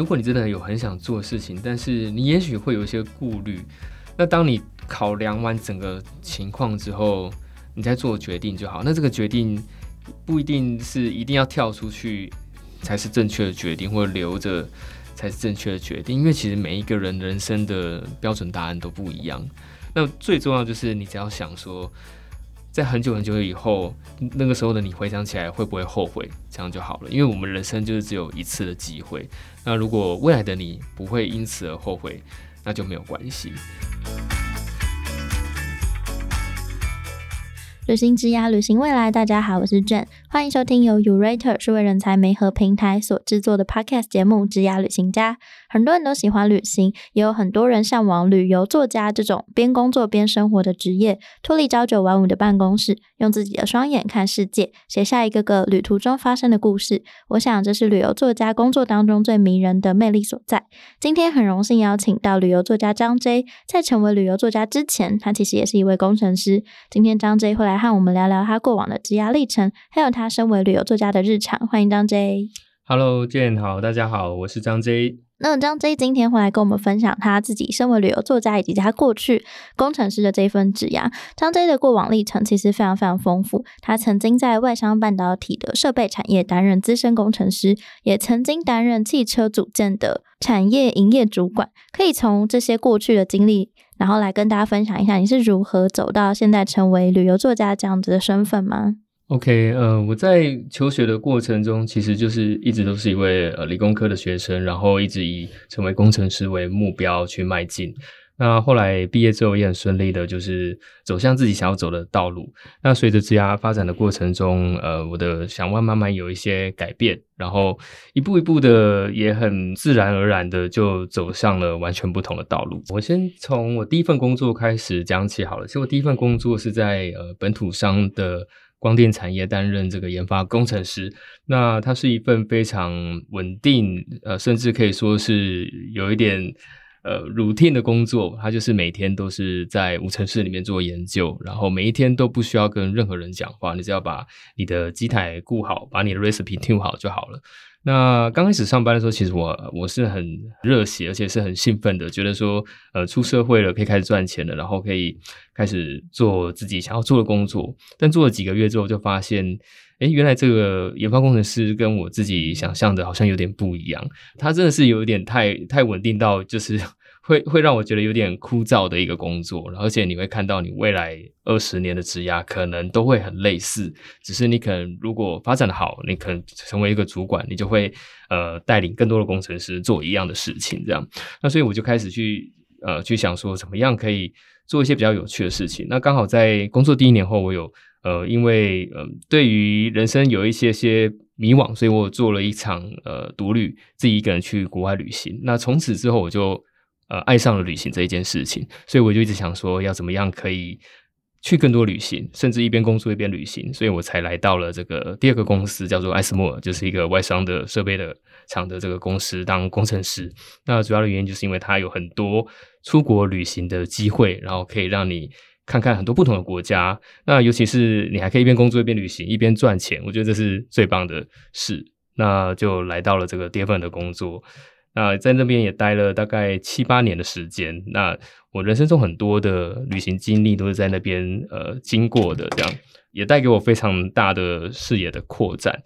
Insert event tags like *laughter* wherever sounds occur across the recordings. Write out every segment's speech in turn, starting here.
如果你真的有很想做事情，但是你也许会有一些顾虑，那当你考量完整个情况之后，你再做决定就好。那这个决定不一定是一定要跳出去才是正确的决定，或者留着才是正确的决定，因为其实每一个人人生的标准答案都不一样。那最重要就是你只要想说。在很久很久以后，那个时候的你回想起来会不会后悔？这样就好了，因为我们人生就是只有一次的机会。那如果未来的你不会因此而后悔，那就没有关系。旅行之涯，旅行未来。大家好，我是 Jane，欢迎收听由 Urater 数位人才媒合平台所制作的 Podcast 节目《之涯旅行家》。很多人都喜欢旅行，也有很多人向往旅游作家这种边工作边生活的职业，脱离朝九晚五的办公室，用自己的双眼看世界，写下一个个旅途中发生的故事。我想，这是旅游作家工作当中最迷人的魅力所在。今天很荣幸邀请到旅游作家张 J，在成为旅游作家之前，他其实也是一位工程师。今天张 J 会来和我们聊聊他过往的职涯历程，还有他身为旅游作家的日常。欢迎张 J。Hello，Jane，好，大家好，我是张 J。那张 J 今天会来跟我们分享他自己身为旅游作家以及他过去工程师的这一份职涯。张 J 的过往历程其实非常非常丰富，他曾经在外商半导体的设备产业担任资深工程师，也曾经担任汽车组件的产业营业主管。可以从这些过去的经历，然后来跟大家分享一下你是如何走到现在成为旅游作家这样子的身份吗？OK，呃，我在求学的过程中，其实就是一直都是一位呃理工科的学生，然后一直以成为工程师为目标去迈进。那后来毕业之后也很顺利的，就是走向自己想要走的道路。那随着职涯发展的过程中，呃，我的想法慢慢有一些改变，然后一步一步的也很自然而然的就走向了完全不同的道路。我先从我第一份工作开始讲起好了。其实我第一份工作是在呃本土商的。光电产业担任这个研发工程师，那它是一份非常稳定，呃，甚至可以说是有一点呃 routine 的工作。他就是每天都是在无尘室里面做研究，然后每一天都不需要跟任何人讲话，你只要把你的机台顾好，把你的 recipe 听好就好了。那刚开始上班的时候，其实我我是很热血，而且是很兴奋的，觉得说，呃，出社会了可以开始赚钱了，然后可以开始做自己想要做的工作。但做了几个月之后，就发现，哎，原来这个研发工程师跟我自己想象的好像有点不一样。他真的是有点太太稳定到就是。会会让我觉得有点枯燥的一个工作，而且你会看到你未来二十年的职涯可能都会很类似，只是你可能如果发展的好，你可能成为一个主管，你就会呃带领更多的工程师做一样的事情，这样。那所以我就开始去呃去想说，怎么样可以做一些比较有趣的事情。那刚好在工作第一年后，我有呃因为嗯对于人生有一些些迷惘，所以我做了一场呃独旅，自己一个人去国外旅行。那从此之后我就。呃，爱上了旅行这一件事情，所以我就一直想说，要怎么样可以去更多旅行，甚至一边工作一边旅行，所以我才来到了这个第二个公司，叫做艾斯莫尔，就是一个外商的设备的厂的这个公司当工程师。那主要的原因就是因为它有很多出国旅行的机会，然后可以让你看看很多不同的国家。那尤其是你还可以一边工作一边旅行，一边赚钱，我觉得这是最棒的事。那就来到了这个第二份的工作。那在那边也待了大概七八年的时间。那我人生中很多的旅行经历都是在那边呃经过的，这样也带给我非常大的视野的扩展。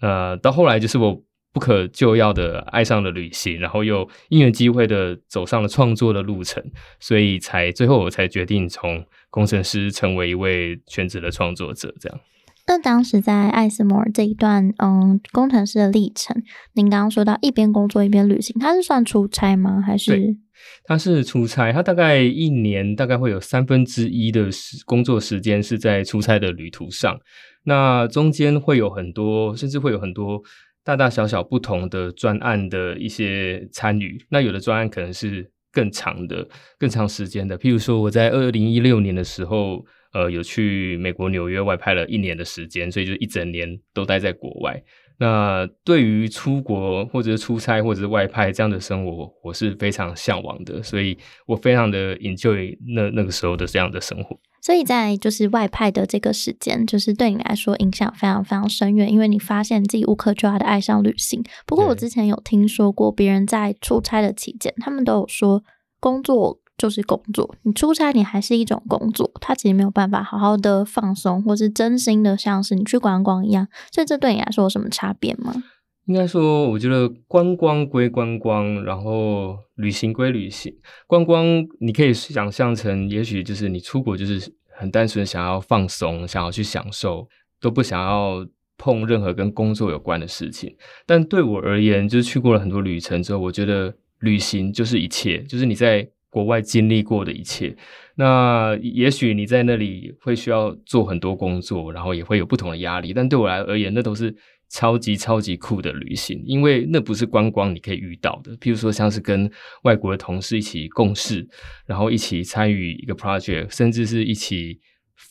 呃，到后来就是我不可救药的爱上了旅行，然后又因缘机会的走上了创作的路程，所以才最后我才决定从工程师成为一位全职的创作者，这样。那当时在艾斯摩尔这一段，嗯，工程师的历程，您刚刚说到一边工作一边旅行，他是算出差吗？还是？他是出差，他大概一年大概会有三分之一的时工作时间是在出差的旅途上，那中间会有很多，甚至会有很多大大小小不同的专案的一些参与。那有的专案可能是更长的、更长时间的，譬如说我在二零一六年的时候。呃，有去美国纽约外派了一年的时间，所以就一整年都待在国外。那对于出国或者是出差或者是外派这样的生活，我是非常向往的，所以我非常的 enjoy 那那个时候的这样的生活。所以在就是外派的这个时间，就是对你来说影响非常非常深远，因为你发现自己无可救药的爱上旅行。不过我之前有听说过，别人在出差的期间，他们都有说工作就是工作，你出差你还是一种工作，他其实没有办法好好的放松，或是真心的像是你去观光一样。所以这对你来说有什么差别吗？应该说，我觉得观光归观光，然后旅行归旅行。观光你可以想象成，也许就是你出国就是很单纯想要放松，想要去享受，都不想要碰任何跟工作有关的事情。但对我而言，就是去过了很多旅程之后，我觉得旅行就是一切，就是你在国外经历过的一切。那也许你在那里会需要做很多工作，然后也会有不同的压力。但对我来而言，那都是。超级超级酷的旅行，因为那不是观光你可以遇到的。譬如说，像是跟外国的同事一起共事，然后一起参与一个 project，甚至是一起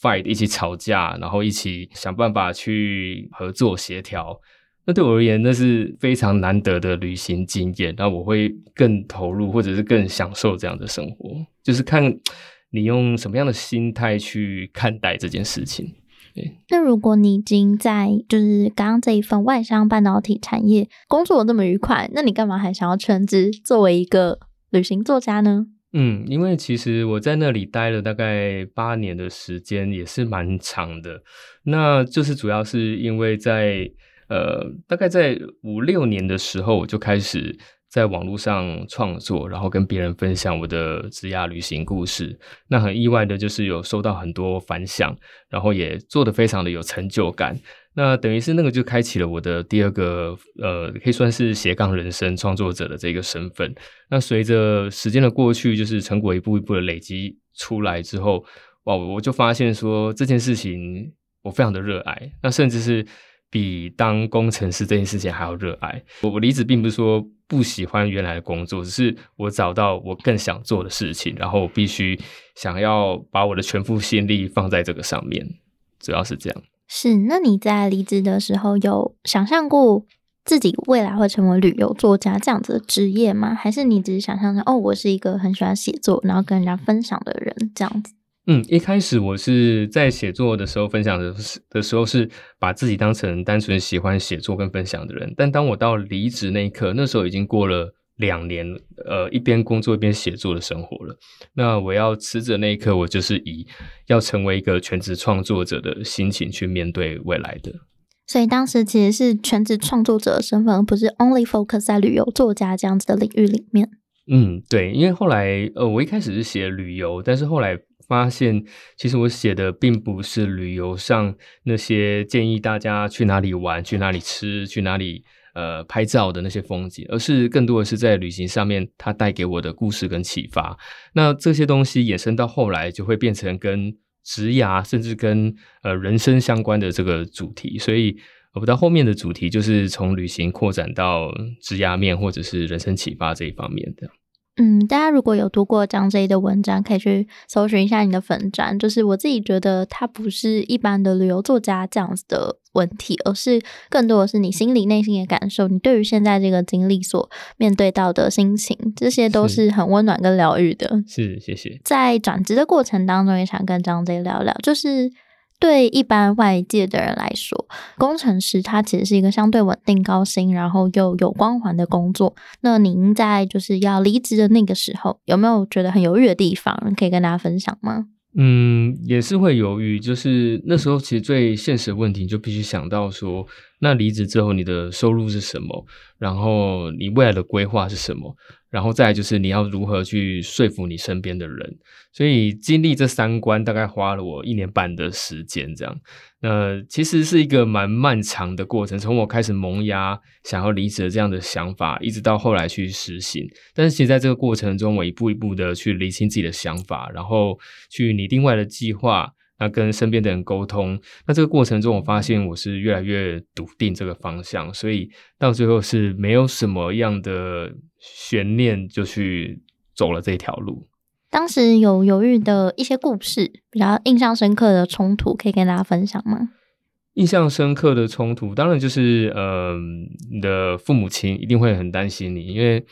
fight，一起吵架，然后一起想办法去合作协调。那对我而言，那是非常难得的旅行经验。那我会更投入，或者是更享受这样的生活。就是看你用什么样的心态去看待这件事情。那如果你已经在就是刚刚这一份外商半导体产业工作这么愉快，那你干嘛还想要全职作为一个旅行作家呢？嗯，因为其实我在那里待了大概八年的时间，也是蛮长的。那就是主要是因为在呃，大概在五六年的时候，我就开始。在网络上创作，然后跟别人分享我的职涯旅行故事。那很意外的就是有收到很多反响，然后也做得非常的有成就感。那等于是那个就开启了我的第二个呃，可以算是斜杠人生创作者的这个身份。那随着时间的过去，就是成果一步一步的累积出来之后，哇，我就发现说这件事情我非常的热爱。那甚至是。比当工程师这件事情还要热爱。我我离职并不是说不喜欢原来的工作，只是我找到我更想做的事情，然后我必须想要把我的全副心力放在这个上面，主要是这样。是，那你在离职的时候有想象过自己未来会成为旅游作家这样子的职业吗？还是你只是想象成哦，我是一个很喜欢写作，然后跟人家分享的人这样子？嗯，一开始我是在写作的时候分享的的时候，是把自己当成单纯喜欢写作跟分享的人。但当我到离职那一刻，那时候已经过了两年，呃，一边工作一边写作的生活了。那我要辞职那一刻，我就是以要成为一个全职创作者的心情去面对未来的。所以当时其实是全职创作者的身份，而不是 only focus 在旅游作家这样子的领域里面。嗯，对，因为后来呃，我一开始是写旅游，但是后来。发现其实我写的并不是旅游上那些建议大家去哪里玩、去哪里吃、去哪里呃拍照的那些风景，而是更多的是在旅行上面它带给我的故事跟启发。那这些东西衍生到后来就会变成跟职涯甚至跟呃人生相关的这个主题，所以我到后面的主题就是从旅行扩展到职涯面或者是人生启发这一方面的。嗯，大家如果有读过张 J 的文章，可以去搜寻一下你的粉专。就是我自己觉得，他不是一般的旅游作家这样子的问题，而是更多的是你心里内心的感受，你对于现在这个经历所面对到的心情，这些都是很温暖跟疗愈的。是，谢谢。在转职的过程当中，也想跟张 J 聊聊，就是。对一般外界的人来说，工程师他其实是一个相对稳定、高薪，然后又有光环的工作。那您在就是要离职的那个时候，有没有觉得很犹豫的地方，可以跟大家分享吗？嗯，也是会犹豫。就是那时候，其实最现实的问题，就必须想到说，那离职之后你的收入是什么？然后你未来的规划是什么？然后再就是你要如何去说服你身边的人，所以经历这三关大概花了我一年半的时间，这样，那其实是一个蛮漫长的过程。从我开始萌芽想要离职的这样的想法，一直到后来去实行。但是其实在这个过程中，我一步一步的去理清自己的想法，然后去拟定外的计划。那跟身边的人沟通，那这个过程中，我发现我是越来越笃定这个方向，所以到最后是没有什么样的悬念，就去走了这条路。当时有犹豫的一些故事，比较印象深刻的冲突，可以跟大家分享吗？印象深刻的冲突，当然就是，嗯，你的父母亲一定会很担心你，因为。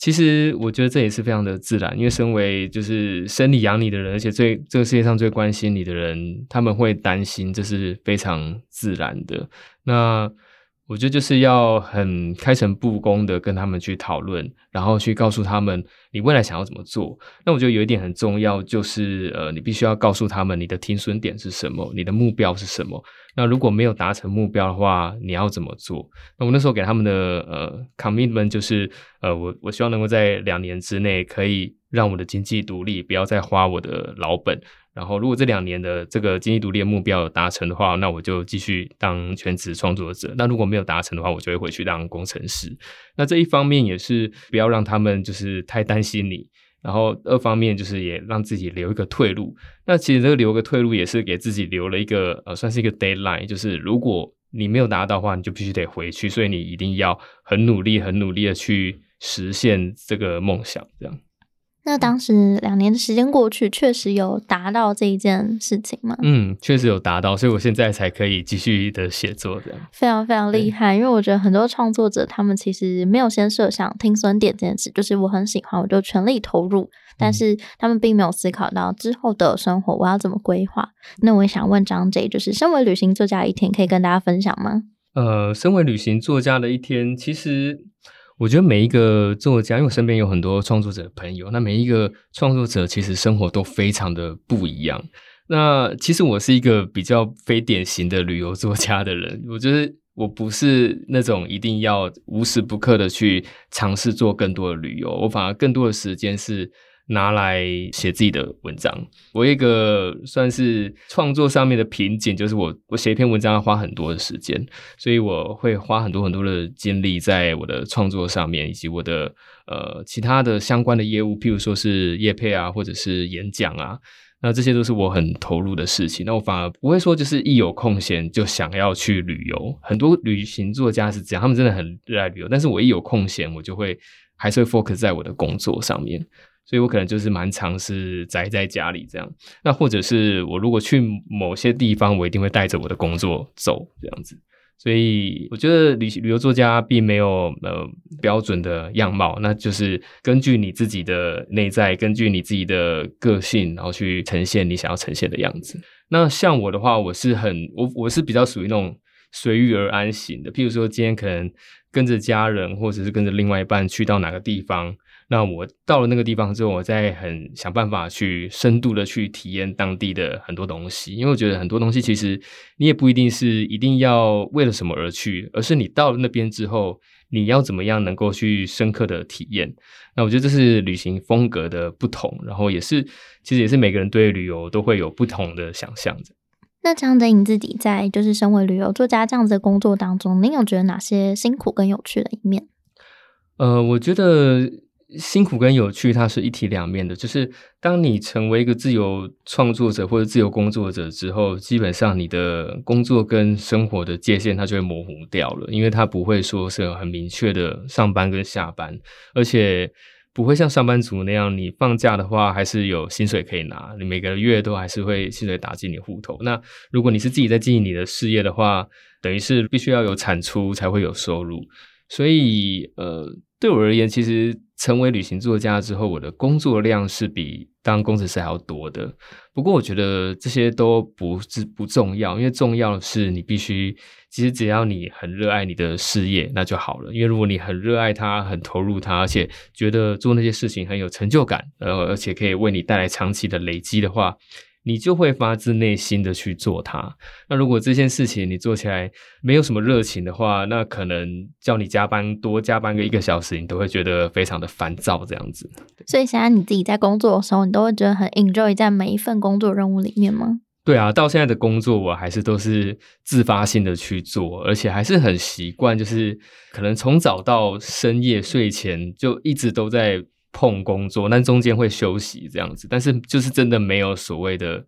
其实我觉得这也是非常的自然，因为身为就是生你养你的人，而且最这个世界上最关心你的人，他们会担心，这是非常自然的。那我觉得就是要很开诚布公的跟他们去讨论，然后去告诉他们你未来想要怎么做。那我觉得有一点很重要，就是呃，你必须要告诉他们你的停损点是什么，你的目标是什么。那如果没有达成目标的话，你要怎么做？那我那时候给他们的呃 commitment 就是呃，我我希望能够在两年之内可以让我的经济独立，不要再花我的老本。然后，如果这两年的这个经济独立的目标有达成的话，那我就继续当全职创作者。那如果没有达成的话，我就会回去当工程师。那这一方面也是不要让他们就是太担心你，然后二方面就是也让自己留一个退路。那其实这个留个退路也是给自己留了一个呃，算是一个 deadline，就是如果你没有达到的话，你就必须得回去，所以你一定要很努力、很努力的去实现这个梦想，这样。那当时两年的时间过去，确实有达到这一件事情吗？嗯，确实有达到，所以我现在才可以继续的写作，这样非常非常厉害。因为我觉得很多创作者他们其实没有先设想听损点这件事，就是我很喜欢，我就全力投入，但是他们并没有思考到之后的生活我要怎么规划。那我也想问张 J，就是身为旅行作家一天，可以跟大家分享吗？呃，身为旅行作家的一天，其实。我觉得每一个作家，因为我身边有很多创作者朋友，那每一个创作者其实生活都非常的不一样。那其实我是一个比较非典型的旅游作家的人，我觉得我不是那种一定要无时不刻的去尝试做更多的旅游，我反而更多的时间是。拿来写自己的文章，我一个算是创作上面的瓶颈，就是我我写一篇文章要花很多的时间，所以我会花很多很多的精力在我的创作上面，以及我的呃其他的相关的业务，譬如说是业配啊，或者是演讲啊，那这些都是我很投入的事情。那我反而不会说就是一有空闲就想要去旅游，很多旅行作家是这样，他们真的很热爱旅游，但是我一有空闲，我就会还是会 focus 在我的工作上面。所以我可能就是蛮尝试宅在家里这样，那或者是我如果去某些地方，我一定会带着我的工作走这样子。所以我觉得旅旅游作家并没有呃标准的样貌，那就是根据你自己的内在，根据你自己的个性，然后去呈现你想要呈现的样子。那像我的话，我是很我我是比较属于那种随遇而安型的。譬如说今天可能跟着家人，或者是跟着另外一半去到哪个地方。那我到了那个地方之后，我再很想办法去深度的去体验当地的很多东西，因为我觉得很多东西其实你也不一定是一定要为了什么而去，而是你到了那边之后，你要怎么样能够去深刻的体验。那我觉得这是旅行风格的不同，然后也是其实也是每个人对旅游都会有不同的想象的。那张德颖自己在就是身为旅游作家这样子的工作当中，您有觉得哪些辛苦跟有趣的一面？呃，我觉得。辛苦跟有趣，它是一体两面的。就是当你成为一个自由创作者或者自由工作者之后，基本上你的工作跟生活的界限它就会模糊掉了，因为它不会说是很明确的上班跟下班，而且不会像上班族那样，你放假的话还是有薪水可以拿，你每个月都还是会薪水打进你户头。那如果你是自己在经营你的事业的话，等于是必须要有产出才会有收入。所以，呃，对我而言，其实。成为旅行作家之后，我的工作量是比当工程师还要多的。不过，我觉得这些都不是不重要，因为重要的是你必须，其实只要你很热爱你的事业，那就好了。因为如果你很热爱它，很投入它，而且觉得做那些事情很有成就感，呃，而且可以为你带来长期的累积的话。你就会发自内心的去做它。那如果这件事情你做起来没有什么热情的话，那可能叫你加班多加班个一个小时，你都会觉得非常的烦躁这样子。所以现在你自己在工作的时候，你都会觉得很 enjoy 在每一份工作任务里面吗？对啊，到现在的工作我还是都是自发性的去做，而且还是很习惯，就是可能从早到深夜睡前就一直都在。碰工作，但中间会休息这样子，但是就是真的没有所谓的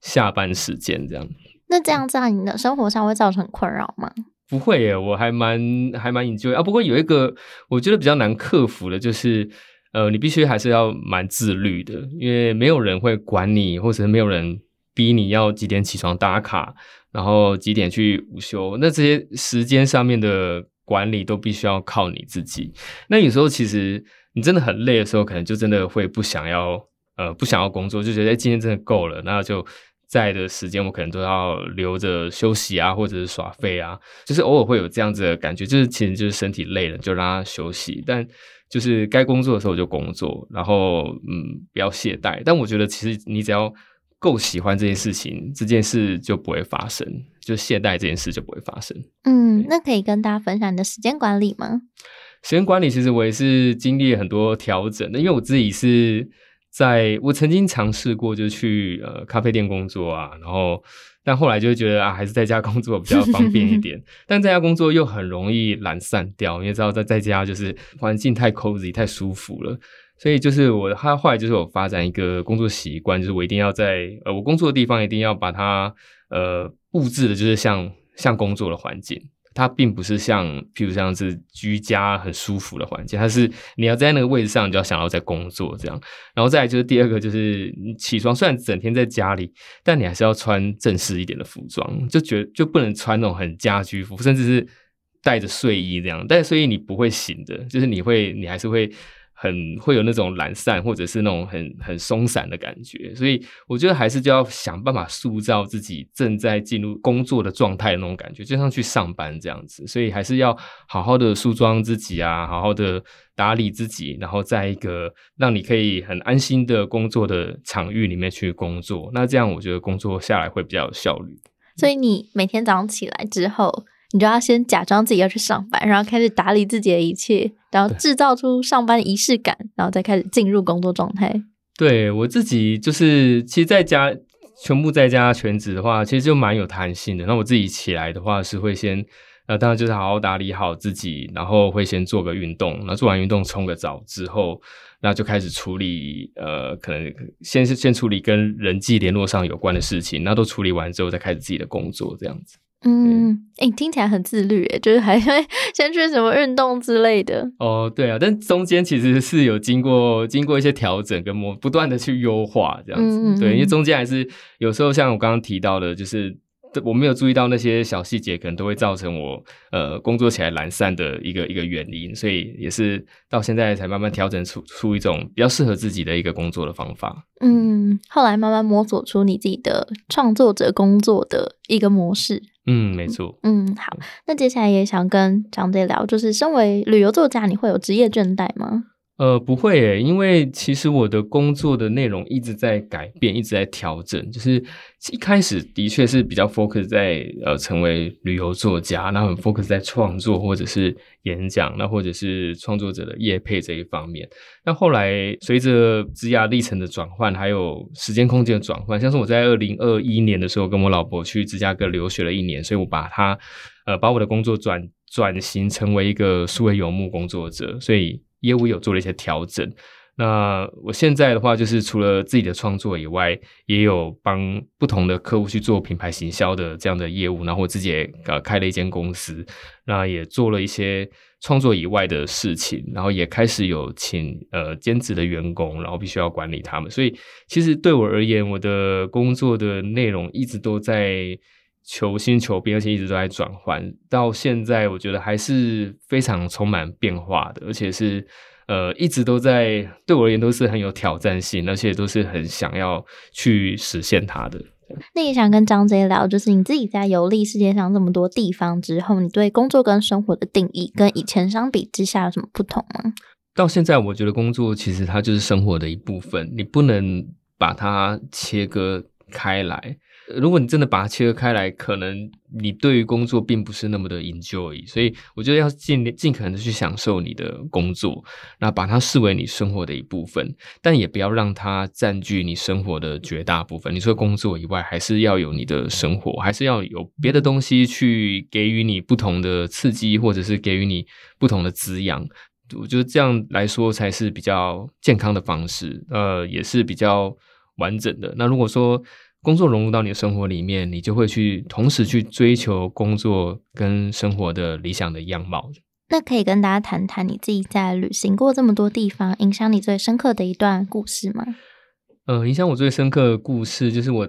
下班时间这样。那这样在你的生活上会造成困扰吗？不会耶，我还蛮还蛮研究啊。不过有一个我觉得比较难克服的，就是呃，你必须还是要蛮自律的，因为没有人会管你，或者是没有人逼你要几点起床打卡，然后几点去午休。那这些时间上面的管理都必须要靠你自己。那有时候其实你真的很累的时候，可能就真的会不想要，呃，不想要工作，就觉得今天真的够了，那就在的时间我可能都要留着休息啊，或者是耍废啊，就是偶尔会有这样子的感觉，就是其实就是身体累了就让他休息，但就是该工作的时候就工作，然后嗯，不要懈怠。但我觉得其实你只要够喜欢这件事情，这件事就不会发生，就懈怠这件事就不会发生。嗯，那可以跟大家分享你的时间管理吗？时间管理其实我也是经历了很多调整的，因为我自己是在我曾经尝试过，就去呃咖啡店工作啊，然后但后来就觉得啊，还是在家工作比较方便一点，*laughs* 但在家工作又很容易懒散掉，因为知道在在家就是环境太 cozy 太舒服了。所以就是我，他后来就是我发展一个工作习惯，就是我一定要在呃我工作的地方一定要把它呃布置的，就是像像工作的环境，它并不是像譬如像是居家很舒服的环境，它是你要在那个位置上，你就要想要在工作这样。然后再来就是第二个，就是你起床虽然整天在家里，但你还是要穿正式一点的服装，就觉就不能穿那种很家居服，甚至是带着睡衣这样，带着睡衣你不会醒的，就是你会你还是会。很会有那种懒散，或者是那种很很松散的感觉，所以我觉得还是就要想办法塑造自己正在进入工作的状态那种感觉，就像去上班这样子。所以还是要好好的梳妆自己啊，好好的打理自己，然后在一个让你可以很安心的工作的场域里面去工作。那这样我觉得工作下来会比较有效率。所以你每天早上起来之后。你就要先假装自己要去上班，然后开始打理自己的一切，然后制造出上班仪式感，然后再开始进入工作状态。对我自己就是，其实在家全部在家全职的话，其实就蛮有弹性的。那我自己起来的话，是会先呃，当然就是好好打理好自己，然后会先做个运动，那做完运动冲个澡之后，那就开始处理呃，可能先是先处理跟人际联络上有关的事情，那都处理完之后，再开始自己的工作，这样子。嗯，哎，听起来很自律，哎，就是还 *laughs* 会先去什么运动之类的。哦，对啊，但中间其实是有经过经过一些调整跟磨，不断的去优化这样子。对，因为中间还是有时候像我刚刚提到的，就是。我没有注意到那些小细节，可能都会造成我呃工作起来懒散的一个一个原因，所以也是到现在才慢慢调整出出一种比较适合自己的一个工作的方法。嗯，后来慢慢摸索出你自己的创作者工作的一个模式。嗯，没错。嗯，好，那接下来也想跟张队聊，就是身为旅游作家，你会有职业倦怠吗？呃，不会诶，因为其实我的工作的内容一直在改变，一直在调整。就是一开始的确是比较 focus 在呃成为旅游作家，那很 focus 在创作或者是演讲，那或者是创作者的业配这一方面。那后来随着职涯历程的转换，还有时间空间的转换，像是我在二零二一年的时候跟我老婆去芝加哥留学了一年，所以我把它呃把我的工作转转型成为一个数位游牧工作者，所以。业务有做了一些调整，那我现在的话就是除了自己的创作以外，也有帮不同的客户去做品牌行销的这样的业务，然后我自己也呃开了一间公司，那也做了一些创作以外的事情，然后也开始有请呃兼职的员工，然后必须要管理他们，所以其实对我而言，我的工作的内容一直都在。求新求变，而且一直都在转换。到现在，我觉得还是非常充满变化的，而且是呃，一直都在对我而言都是很有挑战性，而且都是很想要去实现它的。那也想跟张杰聊，就是你自己在游历世界上这么多地方之后，你对工作跟生活的定义跟以前相比之下有什么不同吗？到现在，我觉得工作其实它就是生活的一部分，你不能把它切割开来。如果你真的把它切割开来，可能你对于工作并不是那么的 enjoy，所以我觉得要尽尽可能的去享受你的工作，那把它视为你生活的一部分，但也不要让它占据你生活的绝大部分。你说工作以外，还是要有你的生活，还是要有别的东西去给予你不同的刺激，或者是给予你不同的滋养。我觉得这样来说才是比较健康的方式，呃，也是比较完整的。那如果说，工作融入到你的生活里面，你就会去同时去追求工作跟生活的理想的样貌。那可以跟大家谈谈你自己在旅行过这么多地方，影响你最深刻的一段故事吗？呃，影响我最深刻的故事就是我，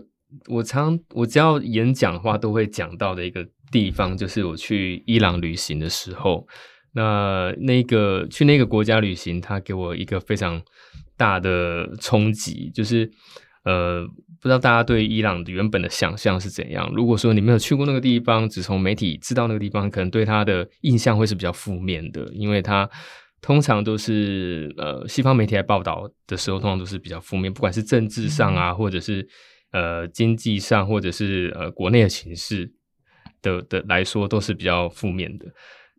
我常我只要演讲的话，都会讲到的一个地方，就是我去伊朗旅行的时候。那那个去那个国家旅行，它给我一个非常大的冲击，就是呃，不知道大家对伊朗原本的想象是怎样。如果说你没有去过那个地方，只从媒体知道那个地方，可能对它的印象会是比较负面的，因为它通常都是呃西方媒体来报道的时候，通常都是比较负面，不管是政治上啊，或者是呃经济上，或者是呃国内的形势的的来说，都是比较负面的。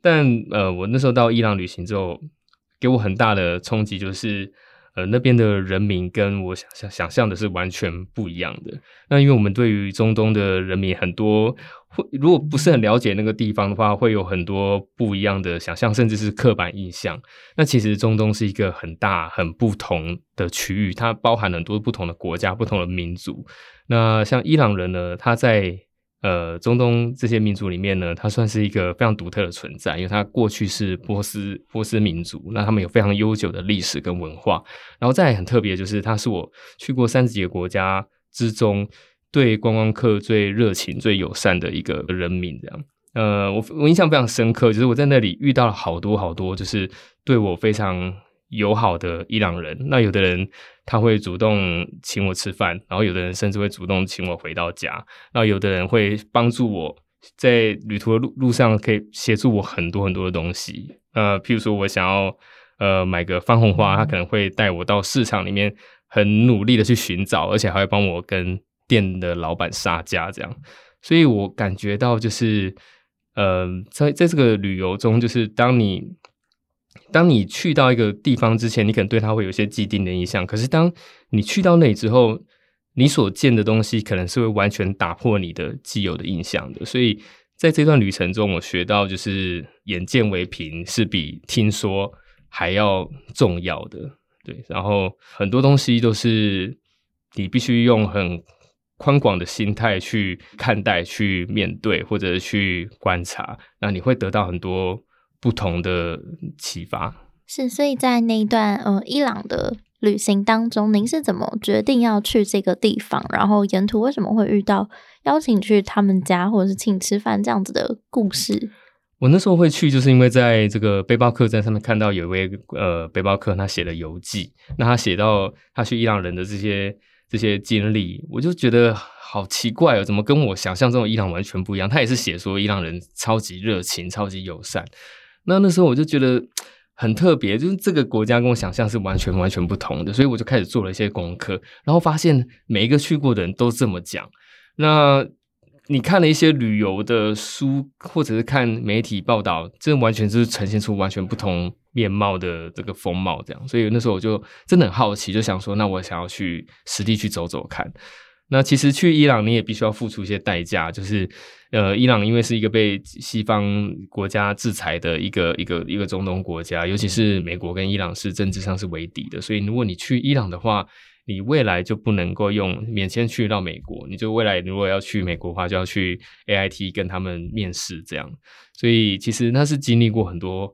但呃，我那时候到伊朗旅行之后，给我很大的冲击，就是呃那边的人民跟我想象想象的是完全不一样的。那因为我们对于中东的人民很多会，如果不是很了解那个地方的话，会有很多不一样的想象，甚至是刻板印象。那其实中东是一个很大、很不同的区域，它包含很多不同的国家、不同的民族。那像伊朗人呢，他在呃，中东这些民族里面呢，它算是一个非常独特的存在，因为它过去是波斯波斯民族，那他们有非常悠久的历史跟文化。然后再很特别，就是它是我去过三十几个国家之中，对观光客最热情、最友善的一个人民。这样，呃，我我印象非常深刻，就是我在那里遇到了好多好多，就是对我非常。友好的伊朗人，那有的人他会主动请我吃饭，然后有的人甚至会主动请我回到家，那有的人会帮助我在旅途的路路上可以协助我很多很多的东西。呃，譬如说我想要呃买个番红花，他可能会带我到市场里面很努力的去寻找，而且还会帮我跟店的老板杀价这样。所以我感觉到就是，呃，在在这个旅游中，就是当你。当你去到一个地方之前，你可能对它会有一些既定的印象。可是当你去到那里之后，你所见的东西可能是会完全打破你的既有的印象的。所以在这段旅程中，我学到就是眼见为凭是比听说还要重要的。对，然后很多东西都是你必须用很宽广的心态去看待、去面对或者去观察，那你会得到很多。不同的启发是，所以在那一段呃伊朗的旅行当中，您是怎么决定要去这个地方？然后沿途为什么会遇到邀请去他们家，或者是请吃饭这样子的故事？我那时候会去，就是因为在这个背包客栈上面看到有一位呃背包客，他写的游记，那他写到他去伊朗人的这些这些经历，我就觉得。好奇怪哦，怎么跟我想象中的伊朗完全不一样？他也是写说伊朗人超级热情、超级友善。那那时候我就觉得很特别，就是这个国家跟我想象是完全完全不同的，所以我就开始做了一些功课，然后发现每一个去过的人都这么讲。那你看了一些旅游的书，或者是看媒体报道，这完全是呈现出完全不同面貌的这个风貌，这样。所以那时候我就真的很好奇，就想说，那我想要去实地去走走看。那其实去伊朗，你也必须要付出一些代价，就是，呃，伊朗因为是一个被西方国家制裁的一个一个一个中东国家，尤其是美国跟伊朗是政治上是为敌的，所以如果你去伊朗的话，你未来就不能够用免签去到美国，你就未来如果要去美国的话，就要去 A I T 跟他们面试这样，所以其实那是经历过很多，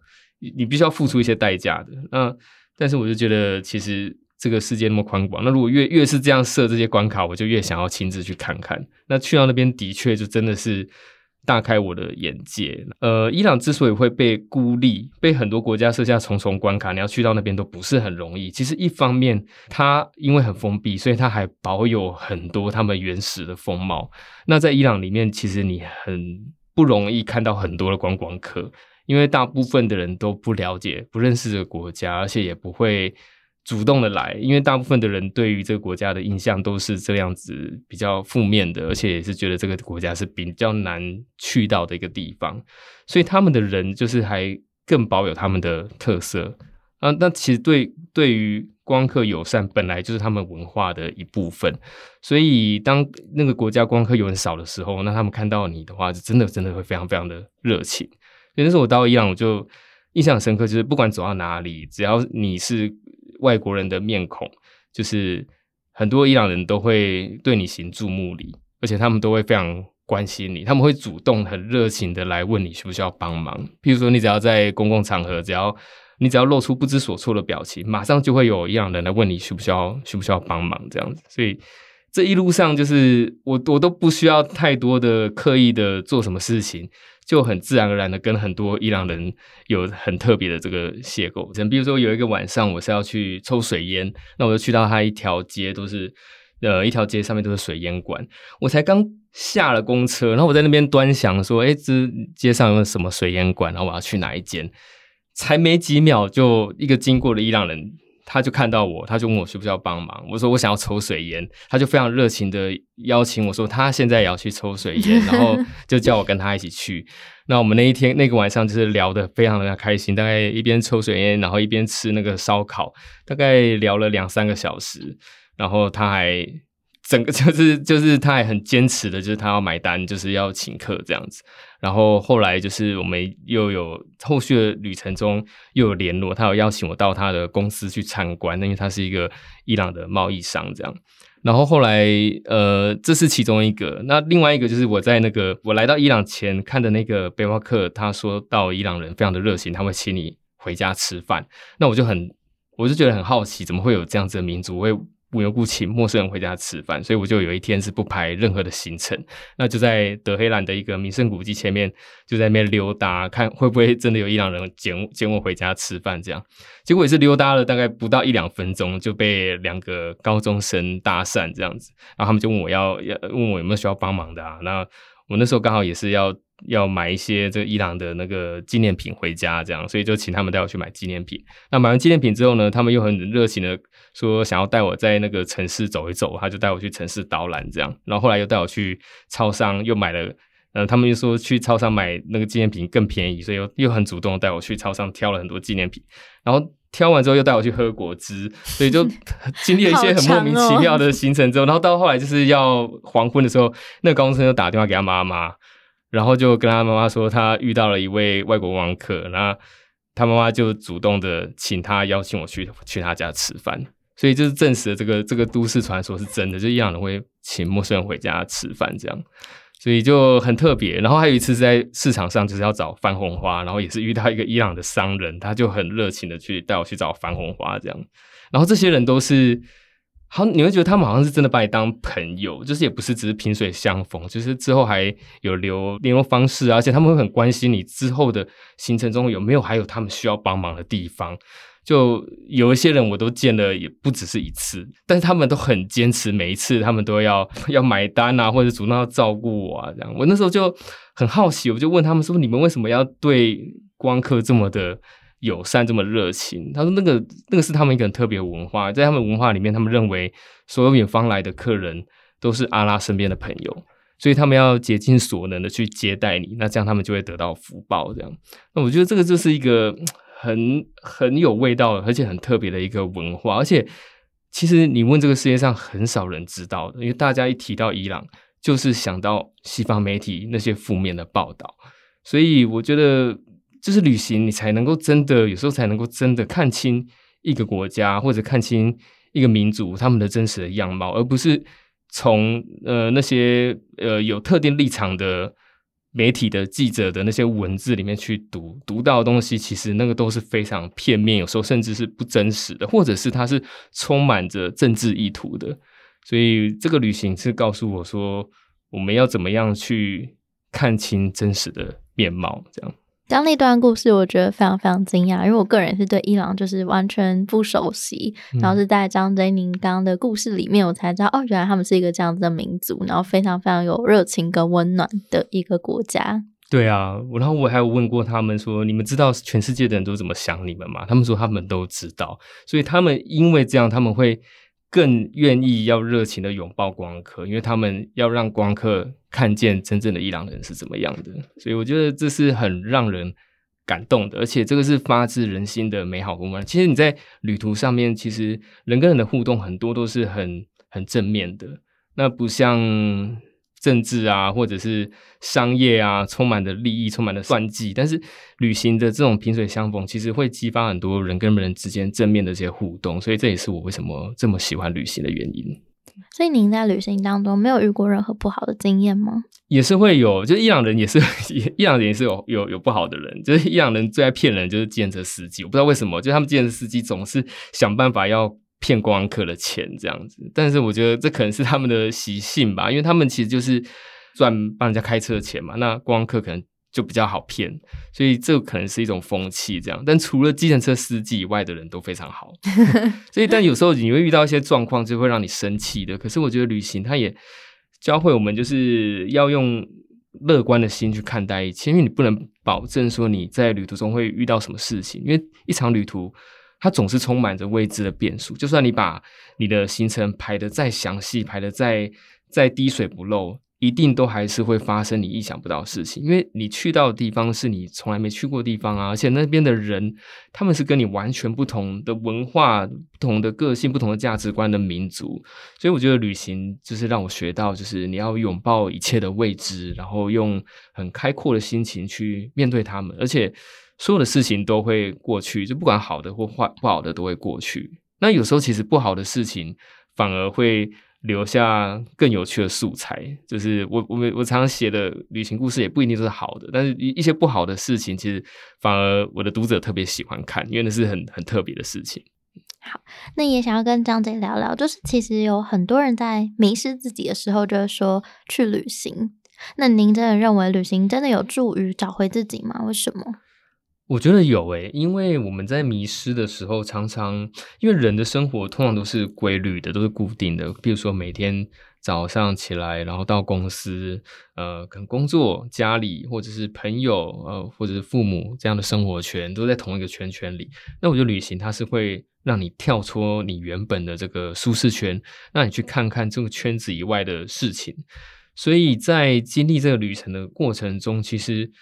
你必须要付出一些代价的。那但是我就觉得其实。这个世界那么宽广，那如果越越是这样设这些关卡，我就越想要亲自去看看。那去到那边的确就真的是大开我的眼界。呃，伊朗之所以会被孤立，被很多国家设下重重关卡，你要去到那边都不是很容易。其实一方面，它因为很封闭，所以它还保有很多他们原始的风貌。那在伊朗里面，其实你很不容易看到很多的观光客，因为大部分的人都不了解、不认识这个国家，而且也不会。主动的来，因为大部分的人对于这个国家的印象都是这样子比较负面的，而且也是觉得这个国家是比较难去到的一个地方，所以他们的人就是还更保有他们的特色啊。那其实对对于光客友善本来就是他们文化的一部分，所以当那个国家光客有人少的时候，那他们看到你的话，就真的真的会非常非常的热情。所以那时候我到伊朗，我就印象深刻，就是不管走到哪里，只要你是。外国人的面孔，就是很多伊朗人都会对你行注目礼，而且他们都会非常关心你，他们会主动很热情的来问你需不需要帮忙。譬如说，你只要在公共场合，只要你只要露出不知所措的表情，马上就会有伊朗人来问你需不需要需不需要帮忙这样子。所以这一路上就是我我都不需要太多的刻意的做什么事情，就很自然而然的跟很多伊朗人有很特别的这个邂逅。比如说有一个晚上我是要去抽水烟，那我就去到他一条街都是呃一条街上面都是水烟馆，我才刚下了公车，然后我在那边端详说，哎，这街上有什么水烟馆，然后我要去哪一间？才没几秒，就一个经过的伊朗人。他就看到我，他就问我需不需要帮忙。我说我想要抽水烟，他就非常热情的邀请我说他现在也要去抽水烟，然后 *laughs* 就叫我跟他一起去。那我们那一天那个晚上就是聊得非常的开心，大概一边抽水烟，然后一边吃那个烧烤，大概聊了两三个小时，然后他还。整个 *laughs* 就是就是他还很坚持的，就是他要买单，就是要请客这样子。然后后来就是我们又有后续的旅程中又有联络，他有邀请我到他的公司去参观，因为他是一个伊朗的贸易商这样。然后后来呃，这是其中一个。那另外一个就是我在那个我来到伊朗前看的那个背包客，他说到伊朗人非常的热情，他会请你回家吃饭。那我就很我就觉得很好奇，怎么会有这样子的民族会。无缘无故请陌生人回家吃饭，所以我就有一天是不排任何的行程，那就在德黑兰的一个名胜古迹前面，就在那边溜达，看会不会真的有伊朗人捡捡我回家吃饭这样。结果也是溜达了大概不到一两分钟，就被两个高中生搭讪这样子，然后他们就问我要要问我有没有需要帮忙的啊？那我那时候刚好也是要。要买一些这个伊朗的那个纪念品回家，这样，所以就请他们带我去买纪念品。那买完纪念品之后呢，他们又很热情的说想要带我在那个城市走一走，他就带我去城市导览这样。然后后来又带我去超商，又买了，呃，他们又说去超商买那个纪念品更便宜，所以又又很主动带我去超商挑了很多纪念品。然后挑完之后又带我去喝果汁，所以就 *laughs* 经历了一些很莫名其妙的行程之后，然后到后来就是要黄昏的时候，那个高中生又打电话给他妈妈。然后就跟他妈妈说，他遇到了一位外国王客，那他妈妈就主动的请他邀请我去去他家吃饭，所以就是证实了这个这个都市传说是真的，就伊朗人会请陌生人回家吃饭这样，所以就很特别。然后还有一次在市场上就是要找番红花，然后也是遇到一个伊朗的商人，他就很热情的去带我去找番红花这样，然后这些人都是。好，你会觉得他们好像是真的把你当朋友，就是也不是只是萍水相逢，就是之后还有留联络方式，而且他们会很关心你之后的行程中有没有还有他们需要帮忙的地方。就有一些人我都见了，也不只是一次，但是他们都很坚持，每一次他们都要要买单啊，或者主动要照顾我啊，这样。我那时候就很好奇，我就问他们说：“你们为什么要对光客这么的？”友善这么热情，他说那个那个是他们一个很特别的文化，在他们文化里面，他们认为所有远方来的客人都是阿拉身边的朋友，所以他们要竭尽所能的去接待你，那这样他们就会得到福报。这样，那我觉得这个就是一个很很有味道，而且很特别的一个文化。而且，其实你问这个世界上很少人知道的，因为大家一提到伊朗，就是想到西方媒体那些负面的报道，所以我觉得。就是旅行，你才能够真的，有时候才能够真的看清一个国家或者看清一个民族他们的真实的样貌，而不是从呃那些呃有特定立场的媒体的记者的那些文字里面去读读到的东西，其实那个都是非常片面，有时候甚至是不真实的，或者是它是充满着政治意图的。所以这个旅行是告诉我说，我们要怎么样去看清真实的面貌，这样。刚那段故事，我觉得非常非常惊讶，因为我个人是对伊朗就是完全不熟悉，然后是在张真宁刚刚的故事里面，我才知道哦，原来他们是一个这样子的民族，然后非常非常有热情跟温暖的一个国家。对啊，然后我还有问过他们说，你们知道全世界的人都怎么想你们吗？他们说他们都知道，所以他们因为这样，他们会。更愿意要热情的拥抱光客，因为他们要让光客看见真正的伊朗人是怎么样的，所以我觉得这是很让人感动的，而且这个是发自人心的美好公关。其实你在旅途上面，其实人跟人的互动很多都是很很正面的，那不像。政治啊，或者是商业啊，充满的利益，充满了算计。但是旅行的这种萍水相逢，其实会激发很多人跟人之间正面的这些互动。所以这也是我为什么这么喜欢旅行的原因。所以您在旅行当中没有遇过任何不好的经验吗？也是会有，就是伊朗人也是，*laughs* 伊朗人也是有有有不好的人。就是伊朗人最爱骗人，就是计程车司机。我不知道为什么，就是他们计程车司机总是想办法要。骗观光客的钱这样子。但是我觉得这可能是他们的习性吧，因为他们其实就是赚帮人家开车的钱嘛，那观光客可能。就比较好骗，所以这可能是一种风气，这样。但除了计程车司机以外的人都非常好，*laughs* 所以但有时候你会遇到一些状况，就会让你生气的。可是我觉得旅行它也教会我们，就是要用乐观的心去看待一切，因为你不能保证说你在旅途中会遇到什么事情，因为一场旅途它总是充满着未知的变数。就算你把你的行程排的再详细，排的再再滴水不漏。一定都还是会发生你意想不到的事情，因为你去到的地方是你从来没去过地方啊，而且那边的人他们是跟你完全不同的文化、不同的个性、不同的价值观的民族，所以我觉得旅行就是让我学到，就是你要拥抱一切的未知，然后用很开阔的心情去面对他们，而且所有的事情都会过去，就不管好的或坏不好的都会过去。那有时候其实不好的事情反而会。留下更有趣的素材，就是我我我常常写的旅行故事也不一定都是好的，但是一一些不好的事情，其实反而我的读者特别喜欢看，因为那是很很特别的事情。好，那也想要跟张姐聊聊，就是其实有很多人在迷失自己的时候，就是说去旅行。那您真的认为旅行真的有助于找回自己吗？为什么？我觉得有诶，因为我们在迷失的时候，常常因为人的生活通常都是规律的，都是固定的。比如说每天早上起来，然后到公司，呃，可能工作、家里，或者是朋友，呃，或者是父母这样的生活圈，都在同一个圈圈里。那我觉得旅行它是会让你跳出你原本的这个舒适圈，让你去看看这个圈子以外的事情。所以在经历这个旅程的过程中，其实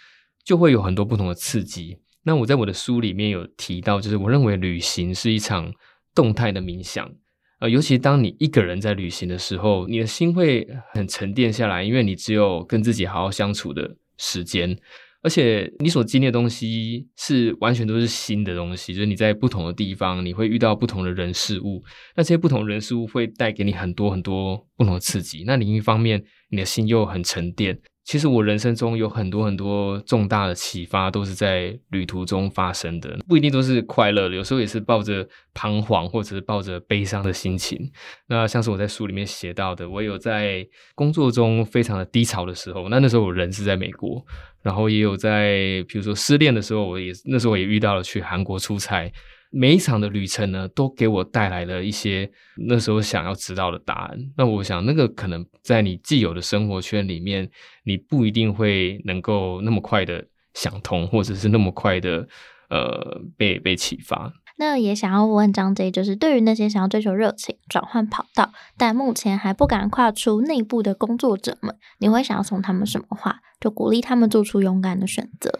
就会有很多不同的刺激。那我在我的书里面有提到，就是我认为旅行是一场动态的冥想，呃，尤其当你一个人在旅行的时候，你的心会很沉淀下来，因为你只有跟自己好好相处的时间，而且你所经历的东西是完全都是新的东西，就是你在不同的地方，你会遇到不同的人事物，那这些不同人事物会带给你很多很多不同的刺激，那另一方面，你的心又很沉淀。其实我人生中有很多很多重大的启发，都是在旅途中发生的，不一定都是快乐的，有时候也是抱着彷徨或者是抱着悲伤的心情。那像是我在书里面写到的，我有在工作中非常的低潮的时候，那那时候我人是在美国，然后也有在比如说失恋的时候，我也那时候也遇到了去韩国出差。每一场的旅程呢，都给我带来了一些那时候想要知道的答案。那我想，那个可能在你既有的生活圈里面，你不一定会能够那么快的想通，或者是那么快的呃被被启发。那也想要问张 J，就是对于那些想要追求热情、转换跑道，但目前还不敢跨出内部的工作者们，你会想要送他们什么话？就鼓励他们做出勇敢的选择。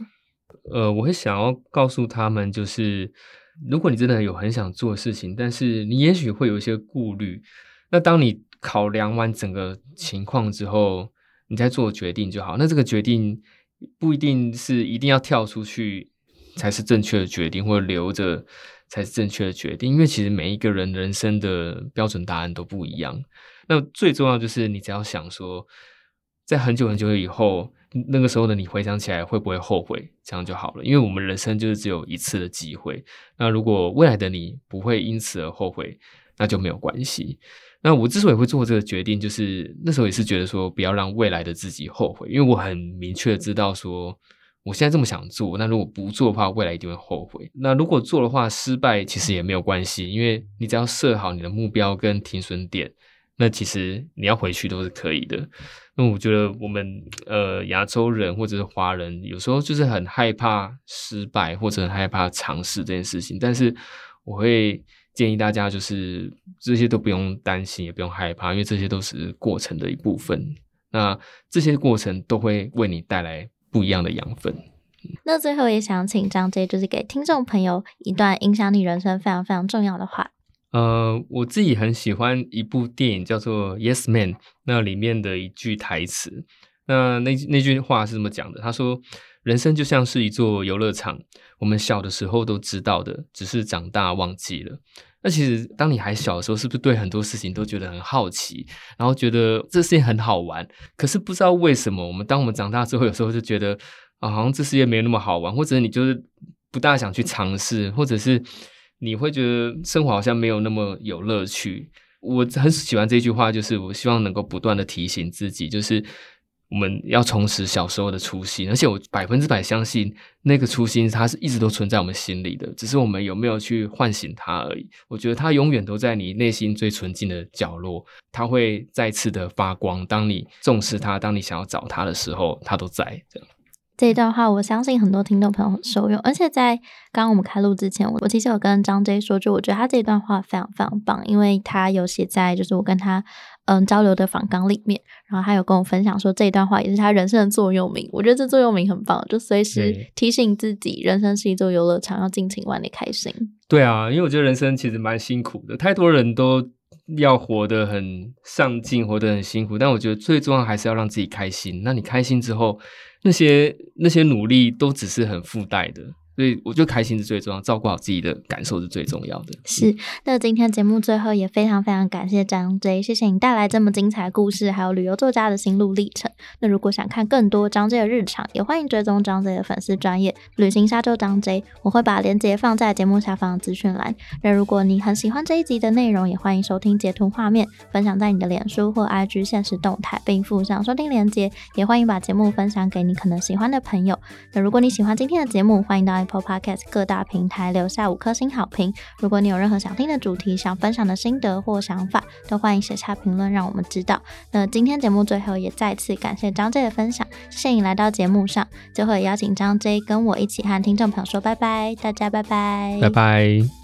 呃，我会想要告诉他们，就是。如果你真的有很想做事情，但是你也许会有一些顾虑，那当你考量完整个情况之后，你再做决定就好。那这个决定不一定是一定要跳出去才是正确的决定，或者留着才是正确的决定，因为其实每一个人人生的标准答案都不一样。那最重要就是你只要想说，在很久很久以后。那个时候的你回想起来会不会后悔？这样就好了，因为我们人生就是只有一次的机会。那如果未来的你不会因此而后悔，那就没有关系。那我之所以会做这个决定，就是那时候也是觉得说，不要让未来的自己后悔，因为我很明确知道说，我现在这么想做，那如果不做的话，未来一定会后悔。那如果做的话，失败其实也没有关系，因为你只要设好你的目标跟停损点。那其实你要回去都是可以的。那我觉得我们呃亚洲人或者是华人，有时候就是很害怕失败，或者很害怕尝试这件事情。但是我会建议大家，就是这些都不用担心，也不用害怕，因为这些都是过程的一部分。那这些过程都会为你带来不一样的养分。那最后也想请张 J，就是给听众朋友一段影响你人生非常非常重要的话。呃，我自己很喜欢一部电影叫做《Yes Man》，那里面的一句台词，那那那句话是这么讲的？他说：“人生就像是一座游乐场，我们小的时候都知道的，只是长大忘记了。那其实当你还小的时候，是不是对很多事情都觉得很好奇，然后觉得这事情很好玩？可是不知道为什么，我们当我们长大之后，有时候就觉得啊，好像这世界没有那么好玩，或者你就是不大想去尝试，或者是。”你会觉得生活好像没有那么有乐趣。我很喜欢这句话，就是我希望能够不断的提醒自己，就是我们要重拾小时候的初心，而且我百分之百相信那个初心，它是一直都存在我们心里的，只是我们有没有去唤醒它而已。我觉得它永远都在你内心最纯净的角落，它会再次的发光。当你重视它，当你想要找它的时候，它都在这样。这一段话，我相信很多听众朋友很受用。而且在刚刚我们开录之前，我我其实有跟张 J 说，就我觉得他这段话非常非常棒，因为他有写在就是我跟他嗯交流的访纲里面，然后他有跟我分享说这一段话也是他人生的座右铭。我觉得这座右铭很棒，就随时提醒自己，人生是一座游乐场，要尽情玩的开心。对啊，因为我觉得人生其实蛮辛苦的，太多人都要活得很上进，活得很辛苦，但我觉得最重要还是要让自己开心。那你开心之后。那些那些努力都只是很附带的。所以我觉得开心是最重要，照顾好自己的感受是最重要的。是，那今天节目最后也非常非常感谢张 J，谢谢你带来这么精彩故事，还有旅游作家的心路历程。那如果想看更多张 J 的日常，也欢迎追踪张 J 的粉丝专业旅行沙洲张 J，我会把链接放在节目下方的资讯栏。那如果你很喜欢这一集的内容，也欢迎收听截图画面，分享在你的脸书或 IG 现实动态，并附上收听链接。也欢迎把节目分享给你可能喜欢的朋友。那如果你喜欢今天的节目，欢迎到。Apple Podcast 各大平台留下五颗星好评。如果你有任何想听的主题、想分享的心得或想法，都欢迎写下评论，让我们知道。那今天节目最后也再次感谢张 J 的分享，谢谢你来到节目上。最后也邀请张 J 跟我一起和听众朋友说拜拜，大家拜拜，拜拜。